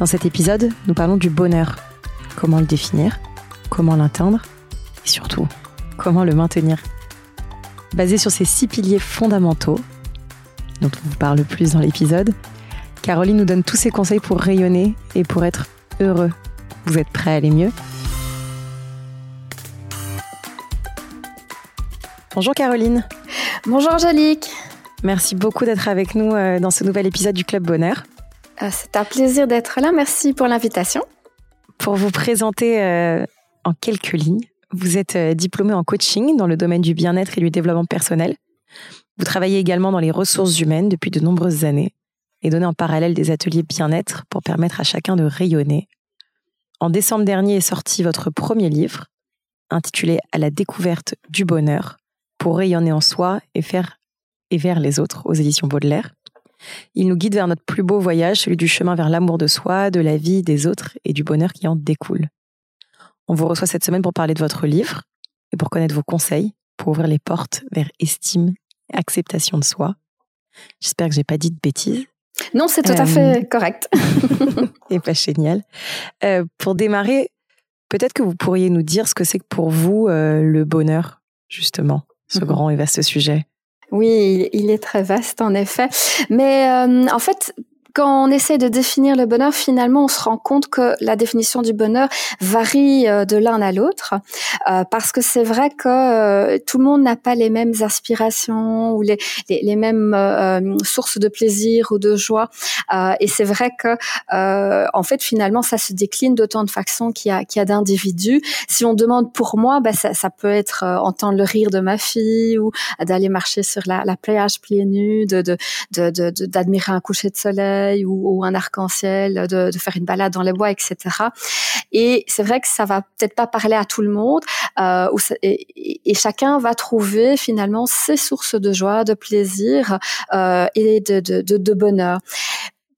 Dans cet épisode, nous parlons du bonheur. Comment le définir Comment l'atteindre Et surtout, comment le maintenir Basé sur ces six piliers fondamentaux, dont on vous parle plus dans l'épisode, Caroline nous donne tous ses conseils pour rayonner et pour être heureux. Vous êtes prêts à aller mieux? Bonjour Caroline. Bonjour Angélique. Merci beaucoup d'être avec nous euh, dans ce nouvel épisode du Club Bonheur. Euh, c'est un plaisir d'être là. Merci pour l'invitation. Pour vous présenter euh, en quelques lignes, vous êtes euh, diplômé en coaching dans le domaine du bien-être et du développement personnel. Vous travaillez également dans les ressources humaines depuis de nombreuses années et donnez en parallèle des ateliers bien-être pour permettre à chacun de rayonner. En décembre dernier est sorti votre premier livre, intitulé À la découverte du bonheur, pour rayonner en soi et faire et vers les autres aux éditions Baudelaire. Il nous guide vers notre plus beau voyage, celui du chemin vers l'amour de soi, de la vie, des autres et du bonheur qui en découle. On vous reçoit cette semaine pour parler de votre livre et pour connaître vos conseils, pour ouvrir les portes vers estime et acceptation de soi. J'espère que j'ai pas dit de bêtises. Non, c'est tout à Euh, fait correct. et pas génial. Euh, pour démarrer, peut-être que vous pourriez nous dire ce que c'est que pour vous euh, le bonheur, justement, ce Mhm. grand et vaste sujet. Oui, il est très vaste en effet. Mais euh, en fait, quand on essaie de définir le bonheur, finalement, on se rend compte que la définition du bonheur varie euh, de l'un à l'autre, euh, parce que c'est vrai que euh, tout le monde n'a pas les mêmes aspirations ou les, les, les mêmes euh, sources de plaisir ou de joie. Euh, et c'est vrai que, en fait, finalement, ça se décline d'autant de façons qu'il y a, qu'il y a d'individus. Si on demande pour moi, bah, ça, ça peut être entendre le rire de ma fille ou d'aller marcher sur la, la plage pieds nus, de, de- de- d'admirer un coucher de soleil ou, un arc-en-ciel, de, faire une balade dans les bois, etc. Et c'est vrai que ça va peut-être pas parler à tout le monde, euh, et, chacun va trouver finalement ses sources de joie, de plaisir euh, et de bonheur.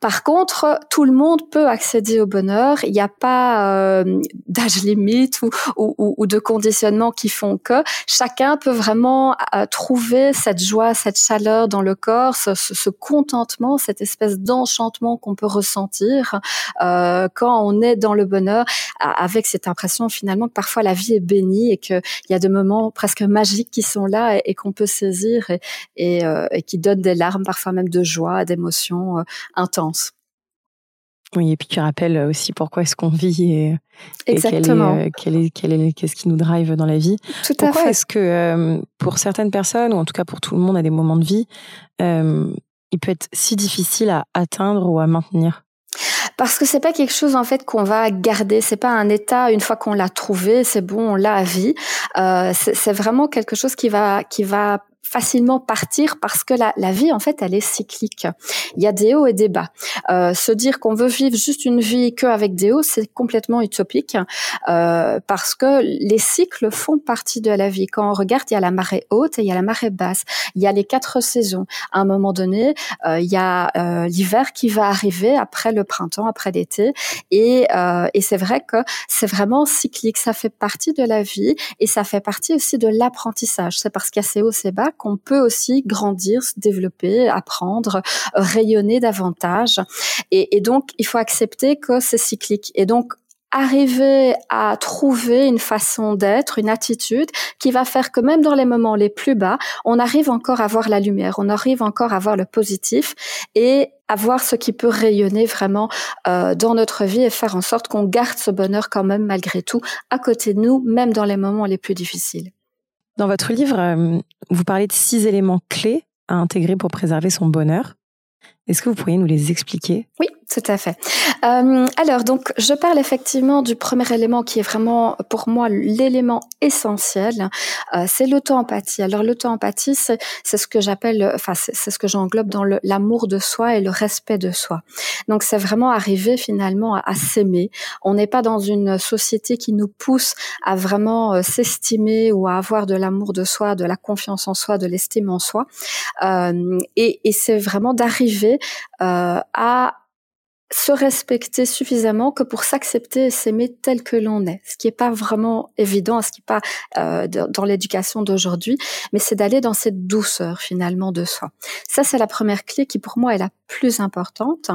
Par contre, tout le monde peut accéder au bonheur. Il n'y a pas euh, d'âge limite ou, ou, ou- de conditionnement qui font que chacun peut vraiment euh, trouver cette joie, cette chaleur dans le corps, ce, ce- contentement, cette espèce d'enchantement qu'on peut ressentir euh, quand on est dans le bonheur, avec cette impression finalement que parfois la vie est bénie et qu'il y a des moments presque magiques qui sont là et, qu'on peut saisir et, et, euh, et qui donnent des larmes, parfois même de joie, d'émotions euh, Oui, et puis tu rappelles aussi pourquoi est-ce qu'on vit et, et quel est, Exactement. euh, quel est, quel est, qu'est-ce qui nous drive dans la vie. Tout à Pourquoi est-ce que euh, pour certaines personnes, ou en tout cas pour tout le monde à des moments de vie, euh, il peut être si difficile à atteindre ou à maintenir? Parce que c'est pas quelque chose en fait qu'on va garder. C'est pas un état une fois qu'on l'a trouvé, c'est bon, on l'a à vie. Euh, c'est c'est vraiment quelque chose qui va qui va facilement partir parce que la, la vie en fait elle est cyclique. Il y a des hauts et des bas. Euh, se dire qu'on veut vivre juste une vie que avec des hauts, c'est complètement utopique euh, parce que les cycles font partie de la vie. Quand on regarde, il y a la marée haute et il y a la marée basse. Il y a les quatre saisons. À un moment donné, euh, il y a euh, l'hiver qui va arriver après le printemps, après l'été, et, euh, et c'est vrai que c'est vraiment cyclique. Ça fait partie de la vie et ça fait partie aussi de l'apprentissage. C'est parce qu'il y a ces hauts, ces bas qu'on peut aussi grandir, se développer, apprendre, rayonner davantage. Et, et donc, il faut accepter que c'est cyclique. Et donc, arriver à trouver une façon d'être, une attitude qui va faire que même dans les moments les plus bas, on arrive encore à voir la lumière, on arrive encore à voir le positif et à voir ce qui peut rayonner vraiment euh, dans notre vie et faire en sorte qu'on garde ce bonheur quand même malgré tout à côté de nous, même dans les moments les plus difficiles. Dans votre livre, euh, vous parlez de six éléments clés à intégrer pour préserver son bonheur. Est-ce que vous pourriez nous les expliquer? Oui, Tout à fait. Euh, alors, donc, je parle effectivement du premier élément qui est vraiment, pour moi, l'élément essentiel, euh, c'est l'auto-empathie. Alors, l'auto-empathie, c'est, c'est ce que j'appelle, enfin, c'est, ce que j'englobe dans l'amour de soi et le respect de soi. Donc, c'est vraiment arriver finalement à, à s'aimer. On n'est pas dans une société qui nous pousse à vraiment euh, s'estimer ou à avoir de l'amour de soi, de la confiance en soi, de l'estime en soi. Euh, et, et c'est vraiment d'arriver euh, à se respecter suffisamment que pour s'accepter et s'aimer tel que l'on est, ce qui n'est pas vraiment évident, ce qui n'est pas euh, dans l'éducation d'aujourd'hui, mais c'est d'aller dans cette douceur finalement de soi. Ça, c'est la première clé qui pour moi est la plus importante.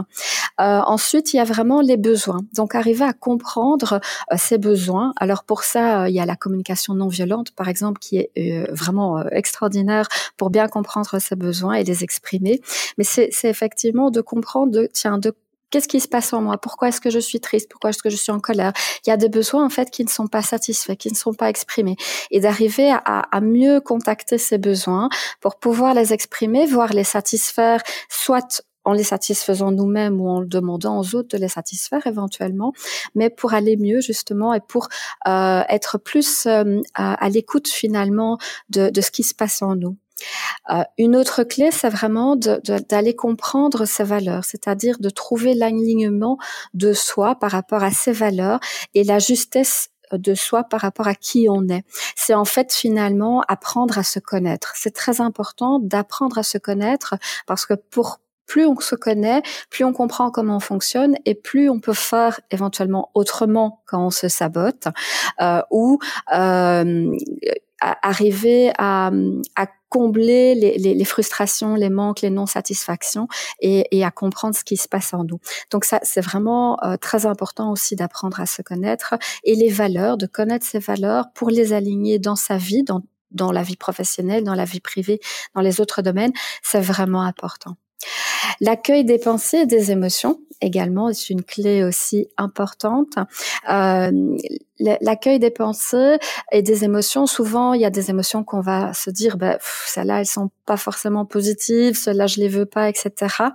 Euh, ensuite, il y a vraiment les besoins. Donc, arriver à comprendre euh, ses besoins. Alors pour ça, euh, il y a la communication non violente, par exemple, qui est euh, vraiment extraordinaire pour bien comprendre ses besoins et les exprimer. Mais c'est effectivement de comprendre, de, tiens, de Qu'est-ce qui se passe en moi? Pourquoi est-ce que je suis triste? Pourquoi est-ce que je suis en colère? Il y a des besoins en fait qui ne sont pas satisfaits, qui ne sont pas exprimés, et d'arriver à, mieux contacter ces besoins pour pouvoir les exprimer, voire les satisfaire, soit en les satisfaisant nous-mêmes ou en demandant aux autres de les satisfaire éventuellement, mais pour aller mieux justement et pour euh, être plus euh, à, à l'écoute finalement de, de ce qui se passe en nous. Euh, une autre clé, c'est vraiment d'aller comprendre ses valeurs, c'est-à-dire de trouver l'alignement de soi par rapport à ses valeurs et la justesse de soi par rapport à qui on est. C'est en fait finalement apprendre à se connaître. C'est très important d'apprendre à se connaître parce que pour plus on se connaît, plus on comprend comment on fonctionne et plus on peut faire éventuellement autrement quand on se sabote euh, ou euh, arriver à, à combler les, frustrations, les manques, les non-satisfactions et, à comprendre ce qui se passe en nous. Donc ça, c'est vraiment euh, très important aussi d'apprendre à se connaître et les valeurs, de connaître ses valeurs pour les aligner dans sa vie, dans la vie professionnelle, dans la vie privée, dans les autres domaines, c'est vraiment important. L'accueil des pensées et des émotions également est une clé aussi importante. Euh, l'accueil des pensées et des émotions, souvent il y a des émotions qu'on va se dire, ben, celles-là elles sont pas forcément positives, celles-là je les veux pas, etc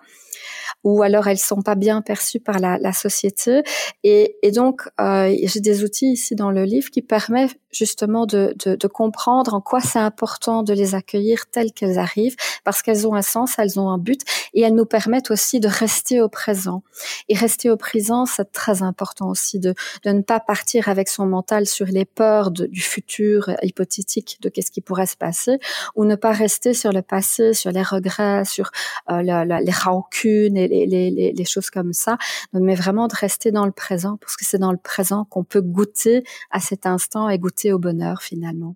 ou alors elles sont pas bien perçues par la, société. Et, donc, euh, j'ai des outils ici dans le livre qui permettent justement de comprendre en quoi c'est important de les accueillir telles qu'elles arrivent, parce qu'elles ont un sens, elles ont un but, et elles nous permettent aussi de rester au présent. Et rester au présent, c'est très important aussi de, de ne pas partir avec son mental sur les peurs du futur hypothétique de qu'est-ce qui pourrait se passer, ou ne pas rester sur le passé, sur les regrets, sur euh, les rancunes et les, les, les choses comme ça, mais vraiment de rester dans le présent, parce que c'est dans le présent qu'on peut goûter à cet instant et goûter au bonheur finalement.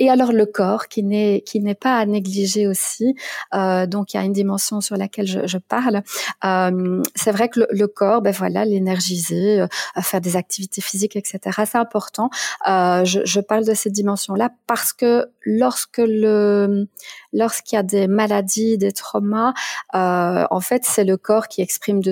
Et alors le corps qui n'est qui n'est pas à négliger aussi. Euh, donc il y a une dimension sur laquelle je, je parle. Euh, c'est vrai que le, le, corps, ben voilà, l'énergiser, euh, faire des activités physiques, etc. C'est important. Euh, je, je parle de cette dimension-là parce que lorsque le lorsqu'il y a des maladies, des traumas, euh, en fait c'est le corps qui exprime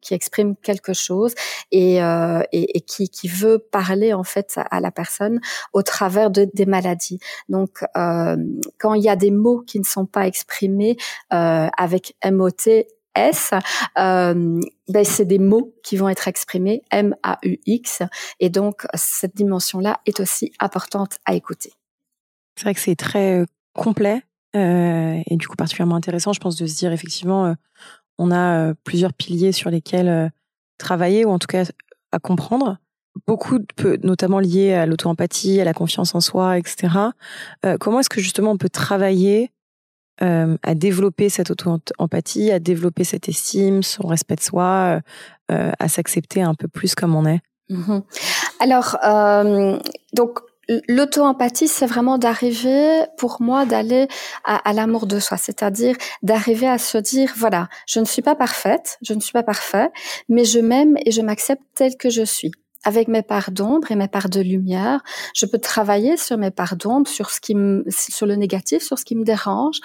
qui exprime quelque chose et, euh, et, et qui, qui, veut parler en fait à, la personne au travers de, des maladies. Donc, euh, quand il y a des mots qui ne sont pas exprimés euh, avec MOT, S, ben c'est des mots qui vont être exprimés M-A-U-X, et donc cette dimension-là est aussi importante à écouter. C'est vrai que c'est très complet et du coup particulièrement intéressant, je pense, de se dire effectivement, on a euh, plusieurs piliers sur lesquels euh, travailler ou en tout cas à comprendre. Beaucoup, notamment liés à l'auto-empathie, à la confiance en soi, etc. Euh, comment est-ce que justement on peut travailler à développer cette auto-empathie, à développer cette estime, son respect de soi, à s'accepter un peu plus comme on est? Mmh Alors, donc L'auto-empathie, c'est vraiment d'arriver, pour moi, d'aller à, l'amour de soi, c'est-à-dire d'arriver à se dire, voilà, je ne suis pas parfaite, je ne suis pas parfait, mais je m'aime et je m'accepte telle que je suis avec mes parts d'ombre et mes parts de lumière. Je peux travailler sur mes parts d'ombre, sur ce qui me, sur le négatif, sur ce qui me dérange.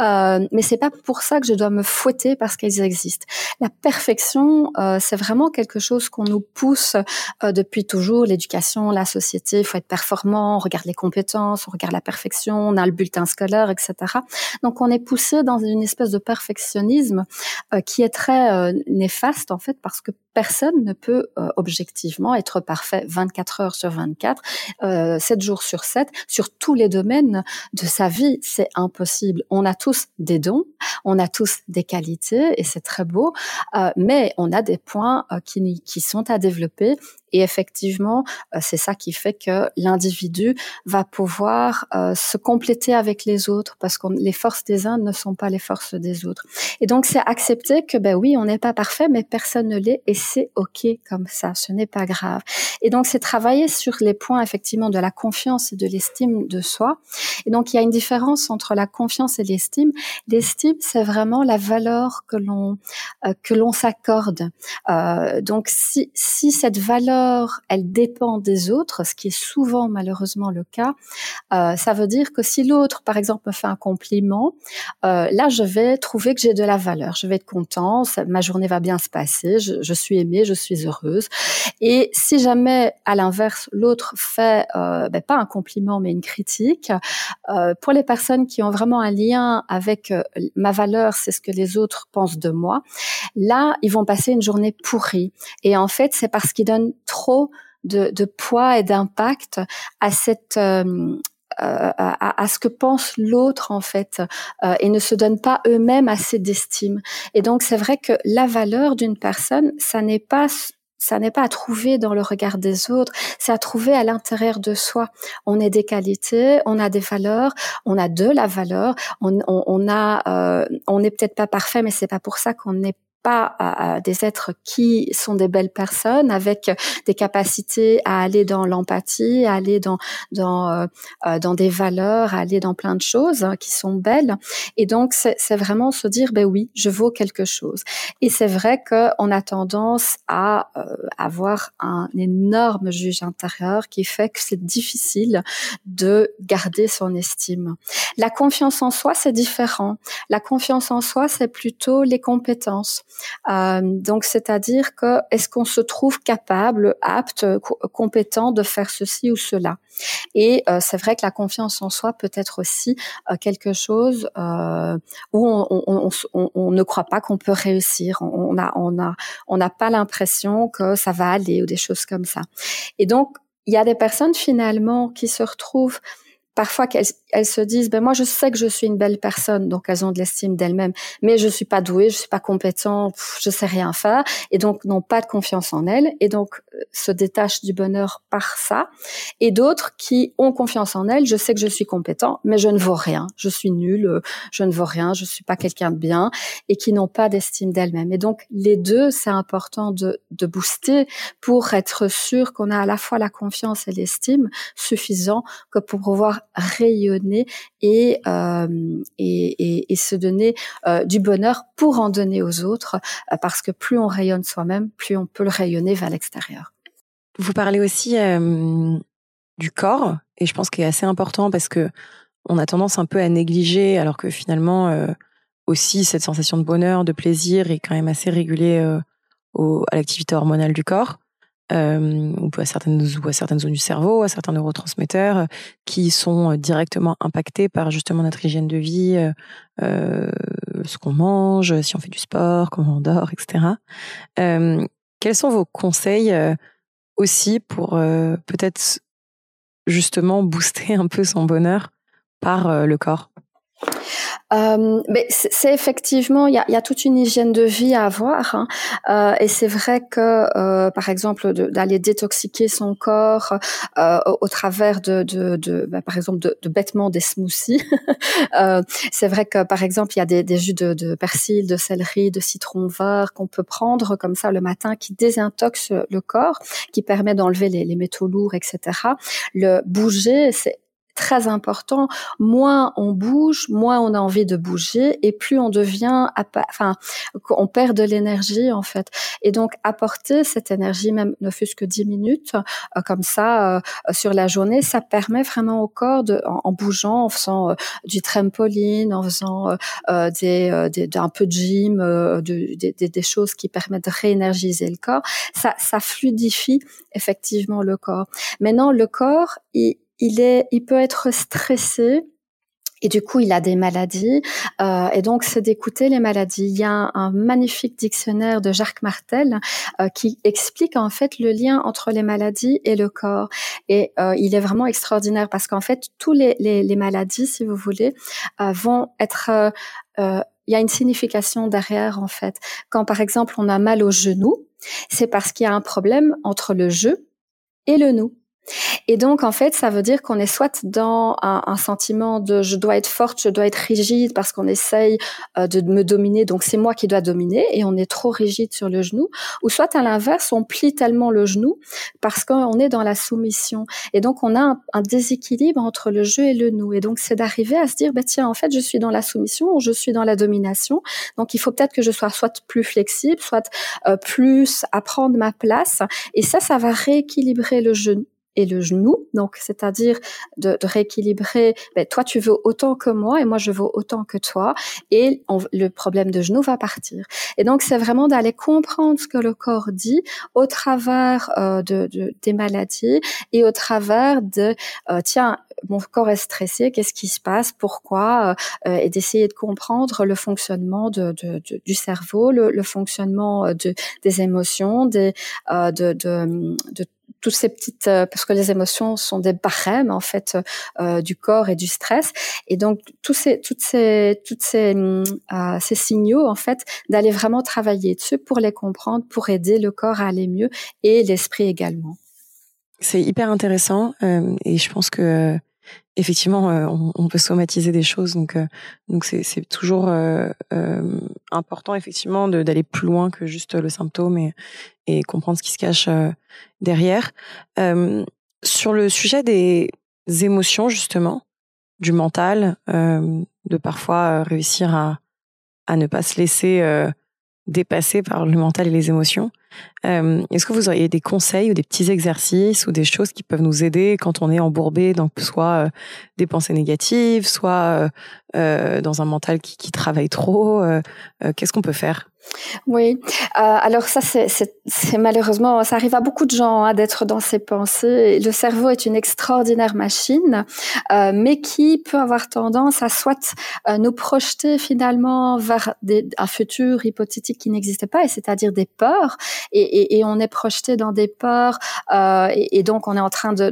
Euh, mais c'est pas pour ça que je dois me fouetter parce qu'elles existent. La perfection, euh, c'est vraiment quelque chose qu'on nous pousse euh, depuis toujours. L'éducation, la société, il faut être performant. On regarde les compétences, on regarde la perfection, on a le bulletin scolaire, etc. Donc on est poussé dans une espèce de perfectionnisme euh, qui est très euh, néfaste en fait parce que personne ne peut euh, objectivement être parfait 24 heures sur 24, euh, 7 jours sur 7, sur tous les domaines de sa vie. C'est impossible. On a tous des dons, on a tous des qualités et c'est très beau, euh, mais on a des points euh, qui, qui sont à développer et effectivement, euh, c'est ça qui fait que l'individu va pouvoir euh, se compléter avec les autres parce que les forces des uns ne sont pas les forces des autres. Et donc, c'est accepter que, ben oui, on n'est pas parfait, mais personne ne l'est et c'est OK comme ça. Ce n'est pas grave. Et donc, c'est travailler sur les points, effectivement, de la confiance et de l'estime de soi. Et donc, il y a une différence entre la confiance et l'estime. L'estime, c'est vraiment la valeur que l'on, euh, que l'on s'accorde. Euh, donc, si, si cette valeur elle dépend des autres, ce qui est souvent malheureusement le cas. Euh, ça veut dire que si l'autre, par exemple, me fait un compliment, euh, là, je vais trouver que j'ai de la valeur. Je vais être content, ma journée va bien se passer, je, suis aimée, je suis heureuse. Et si jamais, à l'inverse, l'autre fait euh, ben, pas un compliment mais une critique, pour les personnes qui ont vraiment un lien avec ma valeur, c'est ce que les autres pensent de moi. Là, ils vont passer une journée pourrie. Et en fait, c'est parce qu'ils donnent trop de, poids et d'impact à cette euh, euh, à, ce que pense l'autre en fait euh, et ne se donnent pas eux-mêmes assez d'estime. Et donc c'est vrai que la valeur d'une personne, ça n'est pas ça n'est pas à trouver dans le regard des autres, c'est à trouver à l'intérieur de soi. On a des qualités, on a des valeurs, on a de la valeur, on, on, a, on n'est peut-être pas parfait, mais c'est pas pour ça qu'on n'est pas des êtres qui sont des belles personnes avec des capacités à aller dans l'empathie, à aller dans dans euh, euh, dans des valeurs, à aller dans plein de choses hein, qui sont belles. Et donc c'est vraiment se dire ben oui, je vaux quelque chose. Et c'est vrai qu'on a tendance à euh, avoir un énorme juge intérieur qui fait que c'est difficile de garder son estime. La confiance en soi, c'est différent. La confiance en soi, c'est plutôt les compétences. Euh, donc, c'est-à-dire que est-ce qu'on se trouve capable, apte, compétent de faire ceci ou cela? Et euh, c'est vrai que la confiance en soi peut être aussi euh, quelque chose où on, ne croit pas qu'on peut réussir. On a, on a, on n'a pas l'impression que ça va aller ou des choses comme ça. Et donc, il y a des personnes finalement qui se retrouvent parfois qu'elles elles se disent ben moi je sais que je suis une belle personne donc elles ont de l'estime d'elles-mêmes. Mais je suis pas douée je suis pas compétent je sais rien faire et donc n'ont pas de confiance en elles et donc euh, se détachent du bonheur par ça. Et d'autres qui ont confiance en elles je sais que je suis compétent mais je ne vaux rien. Je suis nulle euh, je ne vaux rien je suis pas quelqu'un de bien et qui n'ont pas d'estime d'elles-mêmes. Et donc les deux c'est important de de booster pour être sûr qu'on a à la fois la confiance et l'estime suffisant que pour pouvoir rayonner et, euh, et, et, se donner euh, du bonheur pour en donner aux autres, euh, parce que plus on rayonne soi-même, plus on peut le rayonner vers l'extérieur. Vous parlez aussi du corps, et je pense qu'il est assez important parce que on a tendance un peu à négliger, alors que finalement aussi cette sensation de bonheur, de plaisir est quand même assez régulée à l'activité hormonale du corps euh, ou à certaines ou à certaines zones du cerveau, à certains neurotransmetteurs euh, qui sont euh, directement impactés par justement notre hygiène de vie, euh, euh, ce qu'on mange, si on fait du sport, comment on dort, etc. Euh, quels sont vos conseils aussi pour peut-être justement booster un peu son bonheur par le corps? Euh, c'est effectivement, il y a, y a, toute une hygiène de vie à avoir, hein. euh, et c'est vrai que, euh, par exemple, d'aller détoxiquer son corps euh, au, travers de, de, de bah, par exemple, de, de, bêtement des smoothies. Euh, c'est vrai que, par exemple, il y a des, des jus de, de, persil, de céleri, de citron vert qu'on peut prendre comme ça le matin, qui désintoxe le corps, qui permet d'enlever les, les métaux lourds, etc. Le bouger, c'est très important. Moins on bouge, moins on a envie de bouger, et plus on devient, enfin, on perd de l'énergie en fait. Et donc apporter cette énergie, même ne fût-ce que 10 minutes, euh, comme ça euh, sur la journée, ça permet vraiment au corps de, en, bougeant, en faisant euh, du trampoline, en faisant des, des, un peu de gym, de, des, des, choses qui permettent de réénergiser le corps, ça, ça fluidifie effectivement le corps. Maintenant, le corps, il, il est, il peut être stressé. Et du coup, il a des maladies. Euh, et donc, c'est d'écouter les maladies. Il y a un, magnifique dictionnaire de Jacques Martel euh, qui explique en fait le lien entre les maladies et le corps. Et euh, il est vraiment extraordinaire parce qu'en fait, tous les, les, les, maladies, si vous voulez, euh, vont être euh, il y a une signification derrière en fait. Quand par exemple on a mal au genou, c'est parce qu'il y a un problème entre le je et le nous. Et donc, en fait, ça veut dire qu'on est soit dans un, un, sentiment de je dois être forte, je dois être rigide parce qu'on essaye euh, de me dominer, donc c'est moi qui dois dominer et on est trop rigide sur le genou, ou soit à l'inverse, on plie tellement le genou parce qu'on est dans la soumission. Et donc, on a un, déséquilibre entre le je et le nous. Et donc, c'est d'arriver à se dire, bah, tiens, en fait, je suis dans la soumission ou je suis dans la domination. Donc, il faut peut-être que je sois soit plus flexible, soit euh, plus à prendre ma place. Et ça, ça va rééquilibrer le genou et le genou, donc c'est-à-dire de, de, rééquilibrer. Ben, toi, tu veux autant que moi et moi, je veux autant que toi, et le problème de genou va partir. Et donc, c'est vraiment d'aller comprendre ce que le corps dit au travers euh, de, de, des maladies et au travers de euh, tiens, mon corps est stressé, qu'est-ce qui se passe, pourquoi, euh, et d'essayer de comprendre le fonctionnement de, de, du cerveau, le, le fonctionnement de, des émotions, des, de, de, de toutes ces petites euh, parce que les émotions sont des barèmes en fait euh, du corps et du stress. Et donc tous ces toutes ces toutes ces euh, ces signaux en fait d'aller vraiment travailler dessus pour les comprendre pour aider le corps à aller mieux et l'esprit également. C'est hyper intéressant euh, et je pense que effectivement, euh, on, peut somatiser des choses, donc euh, donc c'est c'est toujours euh, important effectivement d'aller plus loin que juste le symptôme et et comprendre ce qui se cache derrière. sur le sujet des émotions justement, du mental, de parfois réussir à à ne pas se laisser dépasser par le mental et les émotions. Euh, Est-ce que vous auriez des conseils ou des petits exercices ou des choses qui peuvent nous aider quand on est embourbé dans soit euh, des pensées négatives, soit euh, dans un mental qui, travaille trop Qu'est-ce qu'on peut faire? Oui, alors ça c'est malheureusement ça arrive à beaucoup de gens hein, d'être dans ces pensées. Le cerveau est une extraordinaire machine, mais qui peut avoir tendance à soit nous projeter finalement vers un futur hypothétique qui n'existait pas, et c'est-à-dire des peurs, et, et, et, on est projeté dans des peurs, euh, et, et, donc on est en train de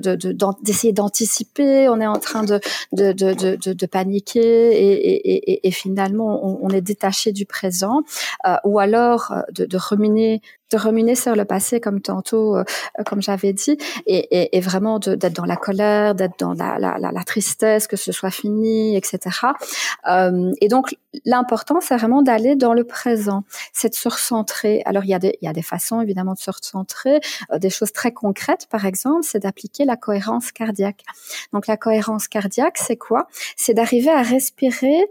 d'essayer de, d'anticiper, on est en train de de, de, de paniquer, et, finalement on, est détaché du présent. Euh, ou alors euh, de, de ruminer de ruminer sur le passé comme tantôt, euh, comme j'avais dit, et, et, et vraiment d'être dans la colère, d'être dans la, la, la, tristesse, que ce soit fini, etc. Euh, et donc l'important, c'est vraiment d'aller dans le présent, c'est de se recentrer. Alors il y a des, il y a des façons évidemment de se recentrer, des choses très concrètes, par exemple, c'est d'appliquer la cohérence cardiaque. Donc la cohérence cardiaque, c'est quoi? C'est d'arriver à respirer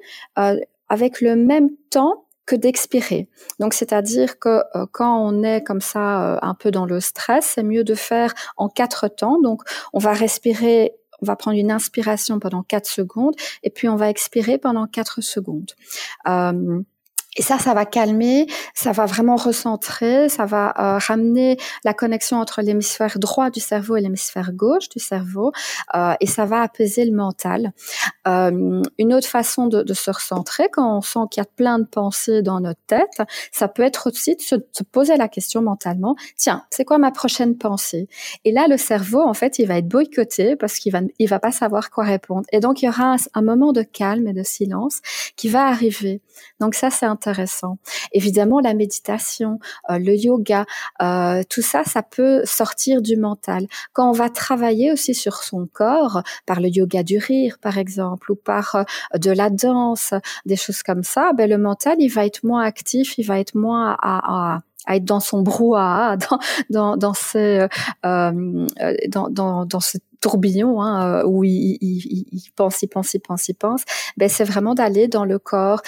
avec le même temps d'expirer. Donc, c'est-à-dire que euh, quand on est comme ça euh, un peu dans le stress, c'est mieux de faire en quatre temps. Donc, on va respirer on va prendre une inspiration pendant quatre secondes et puis on va expirer pendant quatre secondes. Euh, et ça, ça va calmer, ça va vraiment recentrer, ça va euh, ramener la connexion entre l'hémisphère droit du cerveau et l'hémisphère gauche du cerveau, euh, et ça va apaiser le mental. Euh, une autre façon de, de, se recentrer, quand on sent qu'il y a plein de pensées dans notre tête, ça peut être aussi de se, poser la question mentalement, tiens, c'est quoi ma prochaine pensée? Et là, le cerveau, en fait, il va être boycotté parce qu'il va, il va pas savoir quoi répondre. Et donc, il y aura un, un moment de calme et de silence qui va arriver. Donc ça, c'est un intéressant. Évidemment, la méditation, euh, le yoga, euh, tout ça, ça peut sortir du mental. Quand on va travailler aussi sur son corps, par le yoga du rire, par exemple, ou par euh, de la danse, des choses comme ça, ben, le mental, il va être moins actif, il va être moins à, à à être dans son brouhaha, dans dans dans ce euh, dans, dans dans ce tourbillon hein, où il, il, il, pense, il pense, il pense, il pense. Ben c'est vraiment d'aller dans le corps,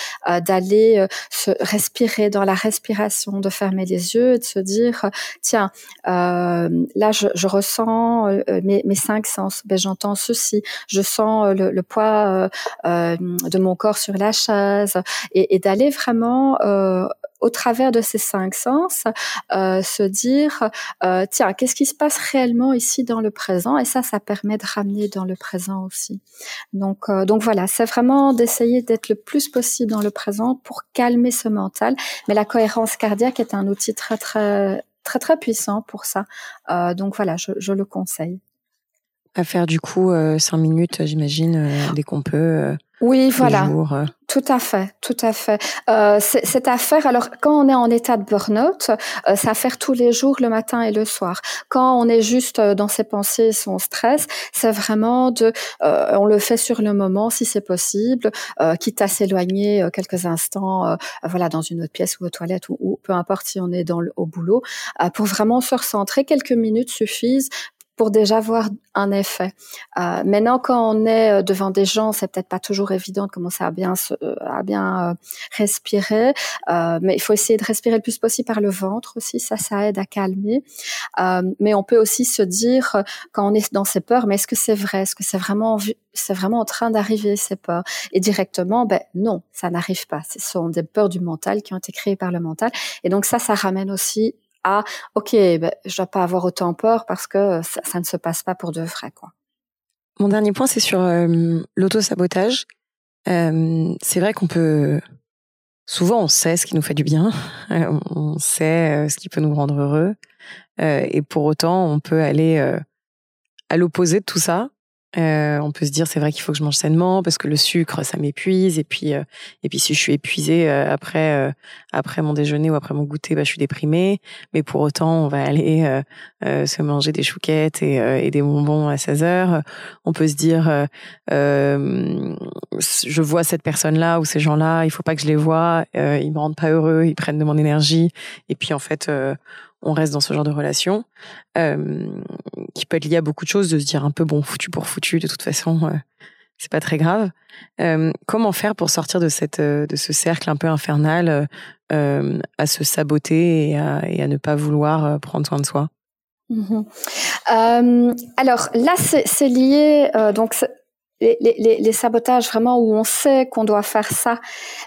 d'aller se respirer dans la respiration, de fermer les yeux, et de se dire tiens là je, je ressens mes, mes cinq sens, ben j'entends ceci, je sens le, le poids de mon corps sur la chaise. Et, et d'aller vraiment au travers de ces cinq sens, euh, se dire, euh, tiens, qu'est-ce qui se passe réellement ici dans le présent? Et ça, ça permet de ramener dans le présent aussi. Donc, euh, donc voilà, c'est vraiment d'essayer d'être le plus possible dans le présent pour calmer ce mental. Mais la cohérence cardiaque est un outil très, très, très, très puissant pour ça. donc voilà, je, je, le conseille. À faire du coup cinq minutes, j'imagine, dès qu'on peut. Oui, voilà. Tout à fait, tout à fait. Euh, c'est à faire. Alors, quand on est en état de burn-out, euh, c'est à faire tous les jours, le matin et le soir. Quand on est juste euh, dans ses pensées, son stress, c'est vraiment de, euh, on le fait sur le moment si c'est possible, euh, quitte à s'éloigner quelques instants, voilà, dans une autre pièce ou aux toilettes ou, ou peu importe si on est dans le, au boulot, pour vraiment se recentrer. Quelques minutes suffisent pour déjà voir un effet. Euh, maintenant, quand on est euh, devant des gens, c'est peut-être pas toujours évident de commencer à bien se, euh, à bien euh, respirer, euh, mais il faut essayer de respirer le plus possible par le ventre aussi. Ça, ça aide à calmer. mais on peut aussi se dire quand on est dans ces peurs, mais est-ce que c'est vrai? Est-ce que c'est vraiment c'est vraiment en train d'arriver ces peurs? Et directement, ben non, ça n'arrive pas. Ce sont des peurs du mental qui ont été créées par le mental. Et donc ça, ça ramène aussi à ok, ben, je dois pas avoir autant peur parce que ça, ne se passe pas pour de vrai quoi. Mon dernier point c'est sur euh, l'auto-sabotage. Euh, c'est vrai qu'on peut souvent on sait ce qui nous fait du bien, on sait euh, ce qui peut nous rendre heureux, et pour autant on peut aller à l'opposé de tout ça euh, on peut se dire c'est vrai qu'il faut que je mange sainement parce que le sucre ça m'épuise. Et puis euh, et puis si je suis épuisée euh, après euh, après mon déjeuner ou après mon goûter bah je suis déprimée. Mais pour autant on va aller se manger des chouquettes et, et, des bonbons à 16 heures. On peut se dire je vois cette personne là ou ces gens là il faut pas que je les vois ils me rendent pas heureux ils prennent de mon énergie. Et puis en fait on reste dans ce genre de relation euh, qui peut être lié à beaucoup de choses, de se dire un peu bon foutu pour foutu, de toute façon euh, c'est pas très grave. Euh, comment faire pour sortir de cette de ce cercle un peu infernal à se saboter et à, et à, ne pas vouloir prendre soin de soi? Mmh alors là c'est lié donc les, sabotages vraiment où on sait qu'on doit faire ça,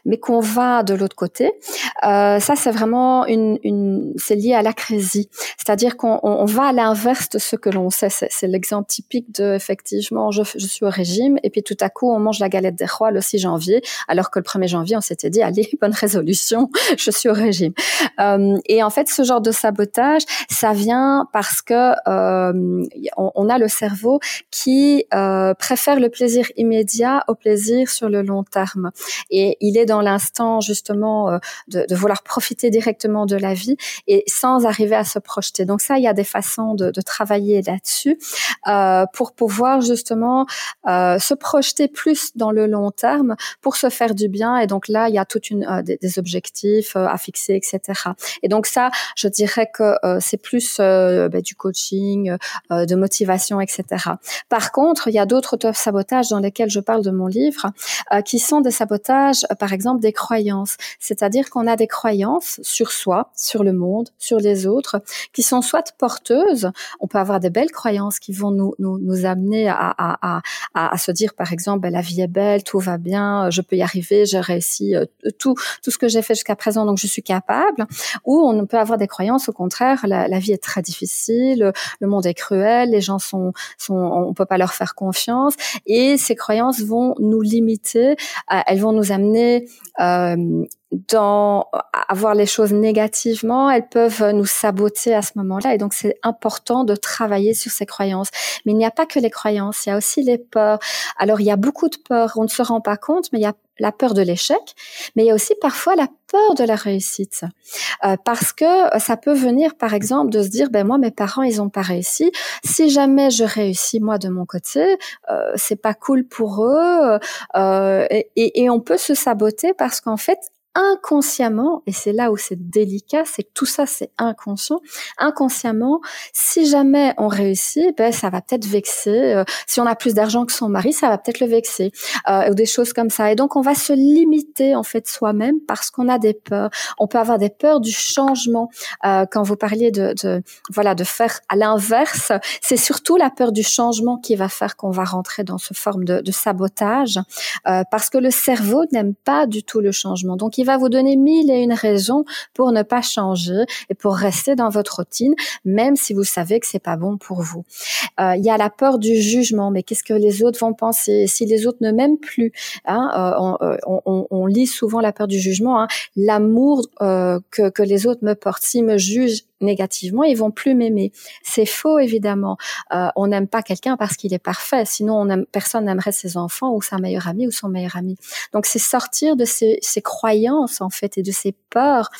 mais qu'on va de l'autre côté, euh, ça c'est vraiment une, c'est lié à l'acrésie, c'est-à-dire qu'on on va à l'inverse de ce que l'on sait. C'est l'exemple typique de effectivement, je, suis au régime et puis tout à coup on mange la galette des rois le 6 janvier, alors que le 1er janvier on s'était dit allez bonne résolution, je suis au régime. Euh, et en fait ce genre de sabotage, ça vient parce que euh, on, a le cerveau qui préfère le plaisir immédiat au plaisir sur le long terme. Et il est dans l'instant justement euh, de, vouloir profiter directement de la vie et sans arriver à se projeter. Donc ça, il y a des façons de, travailler là-dessus euh, pour pouvoir justement euh, se projeter plus dans le long terme pour se faire du bien. Et donc là, il y a toute une des, objectifs à fixer, etc. Et donc ça, je dirais que c'est plus ben, du coaching, de motivation, etc. Par contre, il y a d'autres dans lesquels je parle de mon livre, euh, qui sont des sabotages, euh, par exemple, des croyances. C'est-à-dire qu'on a des croyances sur soi, sur le monde, sur les autres, qui sont soit porteuses, on peut avoir des belles croyances qui vont nous, nous, nous amener à, à, à, à, se dire, par exemple, ben, la vie est belle, tout va bien, je peux y arriver, j'ai réussi euh, tout, tout ce que j'ai fait jusqu'à présent, donc je suis capable. Ou on peut avoir des croyances, au contraire, la, la vie est très difficile, le monde est cruel, les gens sont, sont on peut pas leur faire confiance. Et et ces croyances vont nous limiter, elles vont nous amener euh, dans à voir les choses négativement, elles peuvent nous saboter à ce moment-là et donc c'est important de travailler sur ces croyances. Mais il n'y a pas que les croyances, il y a aussi les peurs. Alors il y a beaucoup de peurs, on ne se rend pas compte, mais il y a la peur de l'échec, mais il y a aussi parfois la peur de la réussite, euh, parce que ça peut venir, par exemple, de se dire, ben moi, mes parents, ils ont pas réussi. Si jamais je réussis moi de mon côté, euh, c'est pas cool pour eux, euh, et, et, on peut se saboter parce qu'en fait, inconsciemment, et c'est là où c'est délicat, c'est que tout ça c'est inconscient. Inconsciemment, si jamais on réussit, ben ça va peut-être vexer. Euh, si on a plus d'argent que son mari, ça va peut-être le vexer, euh, ou des choses comme ça. Et donc on va se limiter en fait soi-même parce qu'on a des peurs. On peut avoir des peurs du changement. Euh, quand vous parliez de, de voilà de faire à l'inverse, c'est surtout la peur du changement qui va faire qu'on va rentrer dans ce forme de, de sabotage, euh, parce que le cerveau n'aime pas du tout le changement. Donc va vous donner mille et une raisons pour ne pas changer et pour rester dans votre routine, même si vous savez que c'est pas bon pour vous. Euh, il y a la peur du jugement, mais qu'est-ce que les autres vont penser? Si les autres ne m'aiment plus, hein, euh, euh, on, on, on, lit souvent la peur du jugement, hein, l'amour que, que les autres me portent. S'ils me jugent négativement, ils vont plus m'aimer. C'est faux évidemment. Euh, on n'aime pas quelqu'un parce qu'il est parfait, sinon on aime, personne n'aimerait ses enfants ou sa meilleure amie ou son meilleur ami. Donc c'est sortir de ces, ces, croyances en fait et de ces peurs.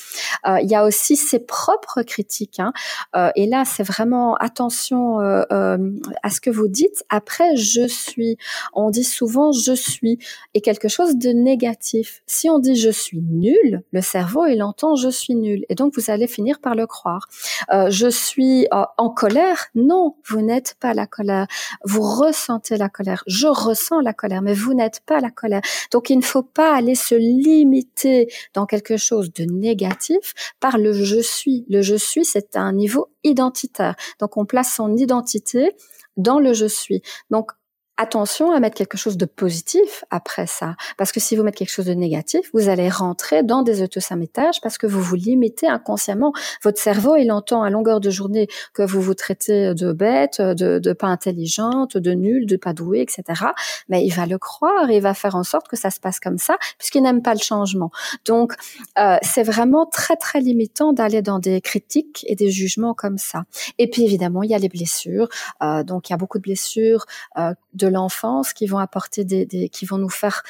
Euh, il y a aussi ses propres critiques. Hein. Euh, et là c'est vraiment attention euh, euh, à ce que vous dites. Après je suis, on dit souvent je suis et quelque chose de négatif. Si on dit je suis nul, le cerveau il entend je suis nul et donc vous allez finir par le croire. Euh, je suis euh, en colère. Non, vous n'êtes pas la colère. Vous ressentez la colère. Je ressens la colère, mais vous n'êtes pas la colère. Donc il ne faut pas aller se limiter dans quelque chose de négatif par le je suis. Le je suis, c'est un niveau identitaire. Donc on place son identité dans le je suis. Donc attention à mettre quelque chose de positif après ça. Parce que si vous mettez quelque chose de négatif, vous allez rentrer dans des autosamétages parce que vous vous limitez inconsciemment. Votre cerveau, il entend à longueur de journée que vous vous traitez de bête, de, de pas intelligente, de nulle, de pas douée, etc. Mais il va le croire et il va faire en sorte que ça se passe comme ça puisqu'il n'aime pas le changement. Donc, euh, c'est vraiment très, très limitant d'aller dans des critiques et des jugements comme ça. Et puis, évidemment, il y a les blessures. Euh, donc, il y a beaucoup de blessures euh, de de l'enfance qui vont apporter des, qui vont nous faire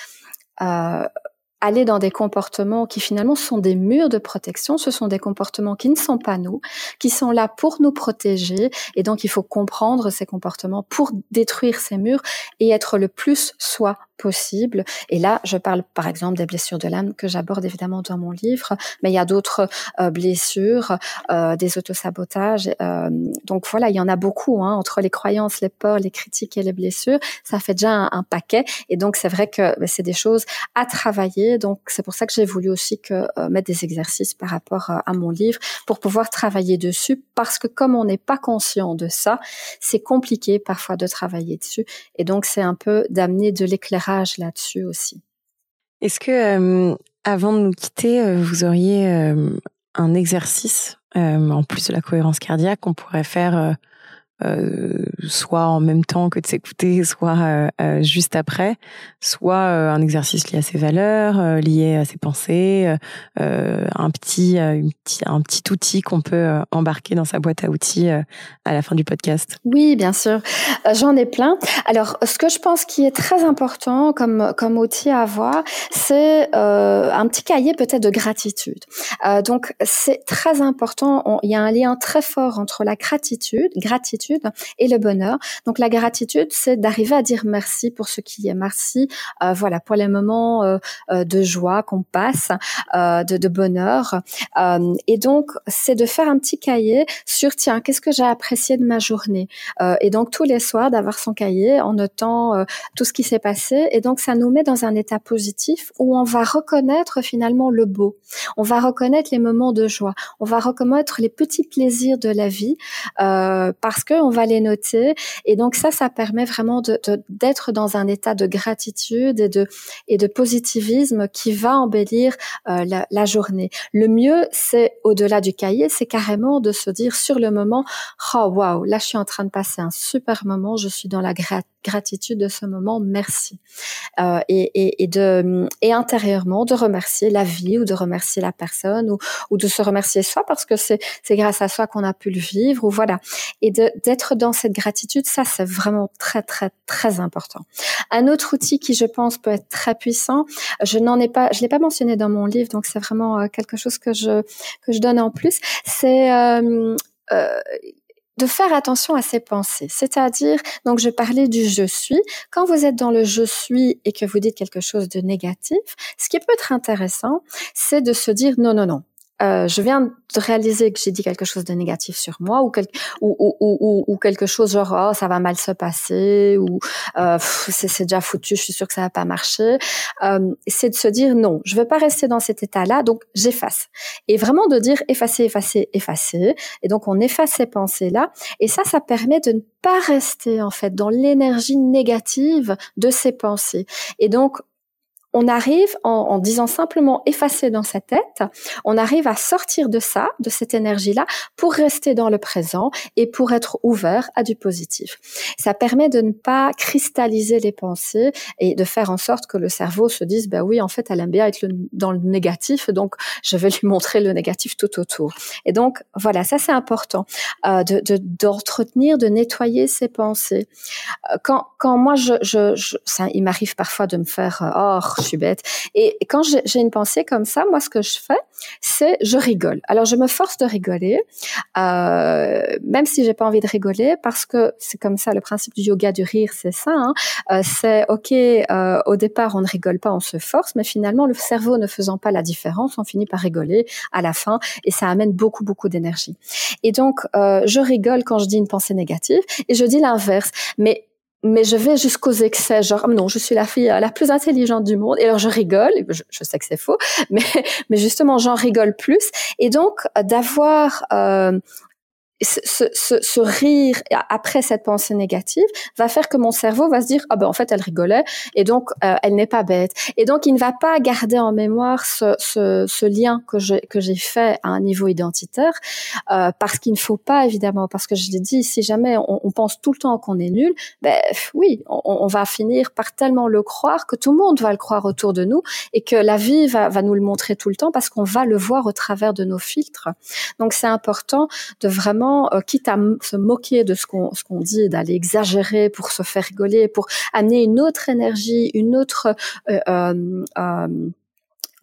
euh, aller dans des comportements qui finalement sont des murs de protection. Ce sont des comportements qui ne sont pas nous, qui sont là pour nous protéger. Et donc, il faut comprendre ces comportements pour détruire ces murs et être le plus soi possible. Et là, je parle par exemple des blessures de l'âme que j'aborde évidemment dans mon livre, mais il y a d'autres euh, blessures, euh, des autosabotages. Euh, donc voilà, il y en a beaucoup hein, entre les croyances, les peurs, les critiques et les blessures. Ça fait déjà un, paquet. Et donc c'est vrai que ben, c'est des choses à travailler. Donc c'est pour ça que j'ai voulu aussi que euh, mettre des exercices par rapport à mon livre pour pouvoir travailler dessus, parce que comme on n'est pas conscient de ça, c'est compliqué parfois de travailler dessus. Et donc c'est un peu d'amener de l'éclairage là-dessus aussi. Est-ce que, avant de nous quitter, vous auriez un exercice, en plus de la cohérence cardiaque, qu'on pourrait faire euh, soit en même temps que de s'écouter, soit euh, euh, juste après, soit un exercice lié à ses valeurs, lié à ses pensées, un petit, petit, un petit outil qu'on peut embarquer dans sa boîte à outils à la fin du podcast. Oui, bien sûr, j'en ai plein. Alors, ce que je pense qui est très important comme comme outil à avoir, c'est un petit cahier peut-être de gratitude. donc, c'est très important. Il y a un lien très fort entre la gratitude, gratitude et le bonheur. Donc la gratitude, c'est d'arriver à dire merci pour ce qui est, merci, euh, voilà, pour les moments euh, euh, de joie qu'on passe, de, de, bonheur. et donc c'est de faire un petit cahier sur tiens, qu'est-ce que j'ai apprécié de ma journée? et donc tous les soirs d'avoir son cahier en notant tout ce qui s'est passé. Et donc ça nous met dans un état positif où on va reconnaître finalement le beau. On va reconnaître les moments de joie. On va reconnaître les petits plaisirs de la vie parce que on va les noter. Et donc ça, ça permet vraiment d'être dans un état de gratitude et de, et de positivisme qui va embellir euh, la, journée. Le mieux, c'est au-delà du cahier, c'est carrément de se dire sur le moment, oh waouh, là je suis en train de passer un super moment, je suis dans la gratitude de ce moment, merci. Euh, et, et, de et intérieurement de remercier la vie ou de remercier la personne ou, ou de se remercier soi parce que c'est grâce à soi qu'on a pu le vivre ou voilà et de d'être dans cette gratitude, ça c'est vraiment très très très important. Un autre outil qui je pense peut être très puissant, je n'en ai pas, je l'ai pas mentionné dans mon livre, donc c'est vraiment euh, quelque chose que je que je donne en plus. C'est euh, euh, de faire attention à ses pensées. C'est-à-dire, donc je parlais du je suis. Quand vous êtes dans le je suis et que vous dites quelque chose de négatif, ce qui peut être intéressant, c'est de se dire non, non, non. Euh, je viens de réaliser que j'ai dit quelque chose de négatif sur moi ou, ou, ou, ou, quelque chose genre oh, ça va mal se passer ou euh, c'est déjà foutu, je suis sûre que ça va pas marcher. Euh, c'est de se dire non, je veux pas rester dans cet état-là, donc j'efface. Et vraiment de dire effacer, effacer, effacer. Et donc on efface ces pensées-là. Et ça, ça permet de ne pas rester en fait dans l'énergie négative de ces pensées. Et donc on arrive en, disant simplement effacer dans sa tête, on arrive à sortir de ça, de cette énergie-là, pour rester dans le présent et pour être ouvert à du positif. Ça permet de ne pas cristalliser les pensées et de faire en sorte que le cerveau se dise, ben oui, en fait, elle aime bien être dans le négatif, donc je vais lui montrer le négatif tout autour. Et donc, voilà, ça c'est important, euh, de d'entretenir, de, nettoyer ses pensées. Euh, quand, quand moi, je, je, ça, il m'arrive parfois de me faire, oh, je suis bête. Et quand j'ai une pensée comme ça, moi, ce que je fais, c'est je rigole. Alors, je me force de rigoler, euh, même si j'ai pas envie de rigoler, parce que c'est comme ça le principe du yoga du rire, c'est ça. Hein. Euh, c'est ok. Euh, au départ, on ne rigole pas, on se force, mais finalement, le cerveau ne faisant pas la différence, on finit par rigoler à la fin, et ça amène beaucoup, beaucoup d'énergie. Et donc, je rigole quand je dis une pensée négative, et je dis l'inverse. Mais mais je vais jusqu'aux excès, genre non, je suis la fille la plus intelligente du monde. Et alors je rigole, je, je sais que c'est faux, mais mais justement j'en rigole plus. Et donc d'avoir euh, ce, ce, ce, rire après cette pensée négative va faire que mon cerveau va se dire ah ben en fait elle rigolait et donc euh, elle n'est pas bête. Et donc il ne va pas garder en mémoire ce, ce lien que j'ai que j'ai fait à un niveau identitaire euh, parce qu'il ne faut pas évidemment. Parce que je l'ai dit si jamais on, on, pense tout le temps qu'on est nul ben oui on, on, va finir par tellement le croire que tout le monde va le croire autour de nous et que la vie va, va nous le montrer tout le temps parce qu'on va le voir au travers de nos filtres. Donc c'est important de vraiment euh, quitte à se moquer de ce qu'on ce qu'on dit, d'aller exagérer pour se faire rigoler, pour amener une autre énergie, une autre euh, euh,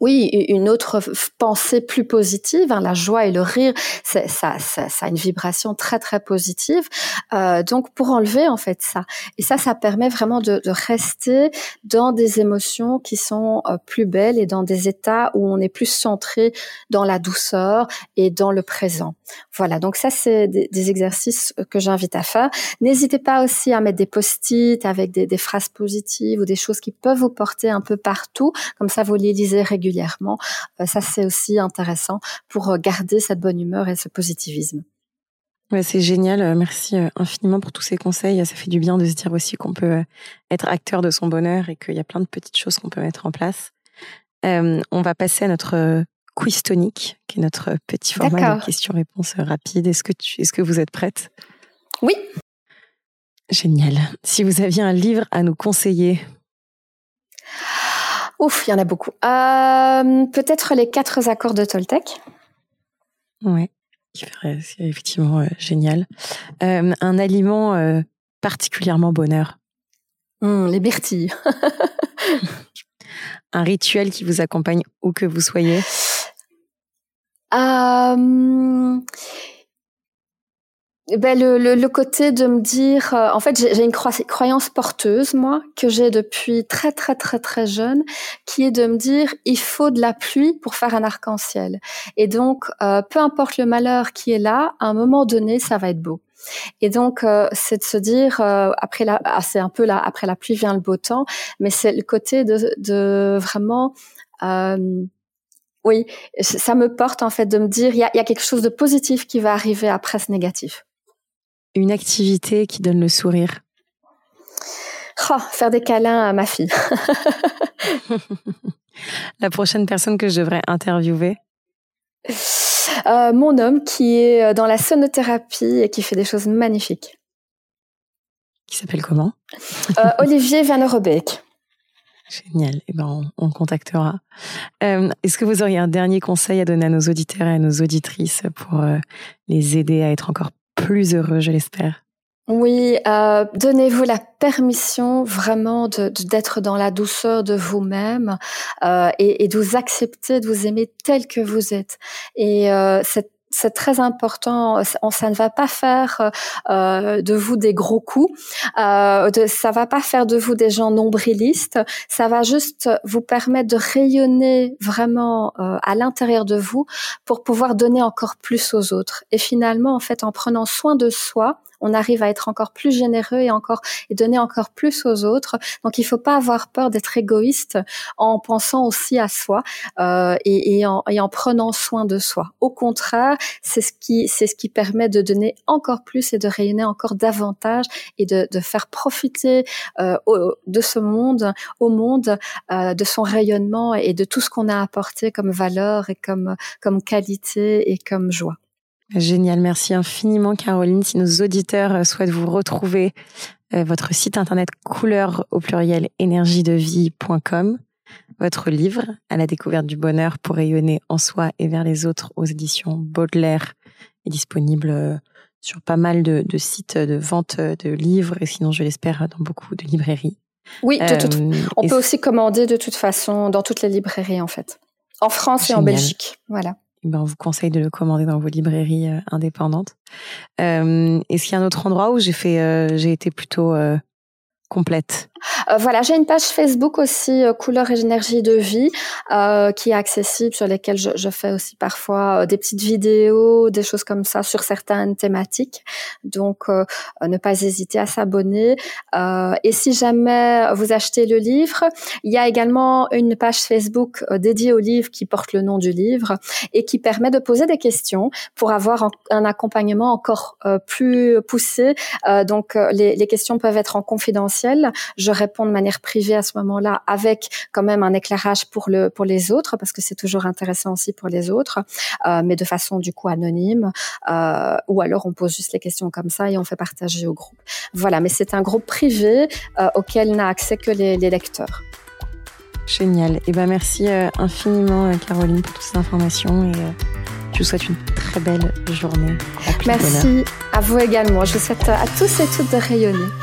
oui, une autre pensée plus positive. Hein, la joie et le rire, ça, ça, ça, a une vibration très très positive. Euh, donc pour enlever en fait ça, et ça, ça permet vraiment de, rester dans des émotions qui sont euh, plus belles et dans des états où on est plus centré dans la douceur et dans le présent. Voilà. Donc ça, c'est des, exercices que j'invite à faire. N'hésitez pas aussi à mettre des post-it avec des, des phrases positives ou des choses qui peuvent vous porter un peu partout. Comme ça, vous les lisez régulièrement régulièrement. Euh, ça, c'est aussi intéressant pour euh, garder cette bonne humeur et ce positivisme. Ouais, c'est génial. Euh, merci infiniment pour tous ces conseils. Ça fait du bien de se dire aussi qu'on peut être acteur de son bonheur et qu'il y a plein de petites choses qu'on peut mettre en place. on va passer à notre quiz tonique, qui est notre petit format de questions-réponses rapides. Est-ce que, est-ce que vous êtes prête? Oui. Génial. Si vous aviez un livre à nous conseiller Ouf, il y en a beaucoup. Euh, peut-être les quatre accords de Toltec. Ouais, c'est effectivement euh, génial. Euh, un aliment particulièrement bonheur. Mmh, les bertilles. un rituel qui vous accompagne où que vous soyez. Ben le, le, le, côté de me dire, euh, en fait, j'ai une croyance porteuse, moi, que j'ai depuis très, très, très, très jeune, qui est de me dire, il faut de la pluie pour faire un arc-en-ciel. Et donc, euh, peu importe le malheur qui est là, à un moment donné, ça va être beau. Et donc, euh, c'est de se dire, après la, ah, c'est un peu là, après la pluie vient le beau temps, mais c'est le côté de, de vraiment, oui, ça me porte en fait de me dire, il y a, y a quelque chose de positif qui va arriver après ce négatif une activité qui donne le sourire oh, Faire des câlins à ma fille. La prochaine personne que je devrais interviewer? Euh, Mon homme qui est euh, dans la sonothérapie et qui fait des choses magnifiques. Qui s'appelle comment? Euh, Olivier Van Robeek. Génial. Eh ben, on, contactera. Est-ce que vous auriez un dernier conseil à donner à nos auditeurs et à nos auditrices pour les aider à être encore plus heureux, je l'espère. Oui, euh, donnez-vous la permission vraiment de, d'être dans la douceur de vous-même euh, et, et, de vous accepter, de vous aimer tel que vous êtes. Et euh, cette c'est très important. ça ne va pas faire euh, de vous des gros coups. Euh, de, ça va pas faire de vous des gens nombrilistes. Ça va juste vous permettre de rayonner vraiment euh, à l'intérieur de vous pour pouvoir donner encore plus aux autres. Et finalement, en fait, en prenant soin de soi, on arrive à être encore plus généreux et encore et donner encore plus aux autres. Donc il faut pas avoir peur d'être égoïste en pensant aussi à soi euh, et, et, en, et, en, prenant soin de soi. Au contraire, c'est ce qui c'est ce qui permet de donner encore plus et de rayonner encore davantage et de, de faire profiter euh, de ce monde, au monde, euh, de son rayonnement et de tout ce qu'on a apporté comme valeur et comme comme qualité et comme joie. Génial, merci infiniment Caroline. Si nos auditeurs euh, souhaitent vous retrouver, euh, votre site internet couleur au pluriel énergiedevie.com, votre livre à la découverte du bonheur pour rayonner en soi et vers les autres aux éditions Baudelaire est disponible euh, sur pas mal de, sites de vente de livres et sinon je l'espère dans beaucoup de librairies. Oui, on peut aussi commander de toute façon dans toutes les librairies en fait, en France et en Belgique. Voilà. Eh ben, on vous conseille de le commander dans vos librairies euh, indépendantes. Euh, Est-ce qu'il y a un autre endroit où j'ai fait, euh, j'ai été plutôt euh, voilà, j'ai une page Facebook aussi, euh, Couleur et énergie de vie, euh, qui est accessible, sur lesquelles je, je fais aussi parfois des petites vidéos, des choses comme ça sur certaines thématiques. Donc, ne pas hésiter à s'abonner. et si jamais vous achetez le livre, il y a également une page Facebook dédiée au livre qui porte le nom du livre et qui permet de poser des questions pour avoir un accompagnement encore plus poussé. donc, les, les questions peuvent être en confidentiel. Je répond de manière privée à ce moment-là avec quand même un éclairage pour le pour les autres parce que c'est toujours intéressant aussi pour les autres, euh, mais de façon du coup anonyme euh, ou alors on pose juste les questions comme ça et on fait partager au groupe. Voilà, mais c'est un groupe privé euh, auquel n'a accès que les, les lecteurs. Génial. Et eh ben merci infiniment Caroline pour toutes ces informations et je vous souhaite une très belle journée. Merci à vous également. Je vous souhaite à tous et toutes de rayonner.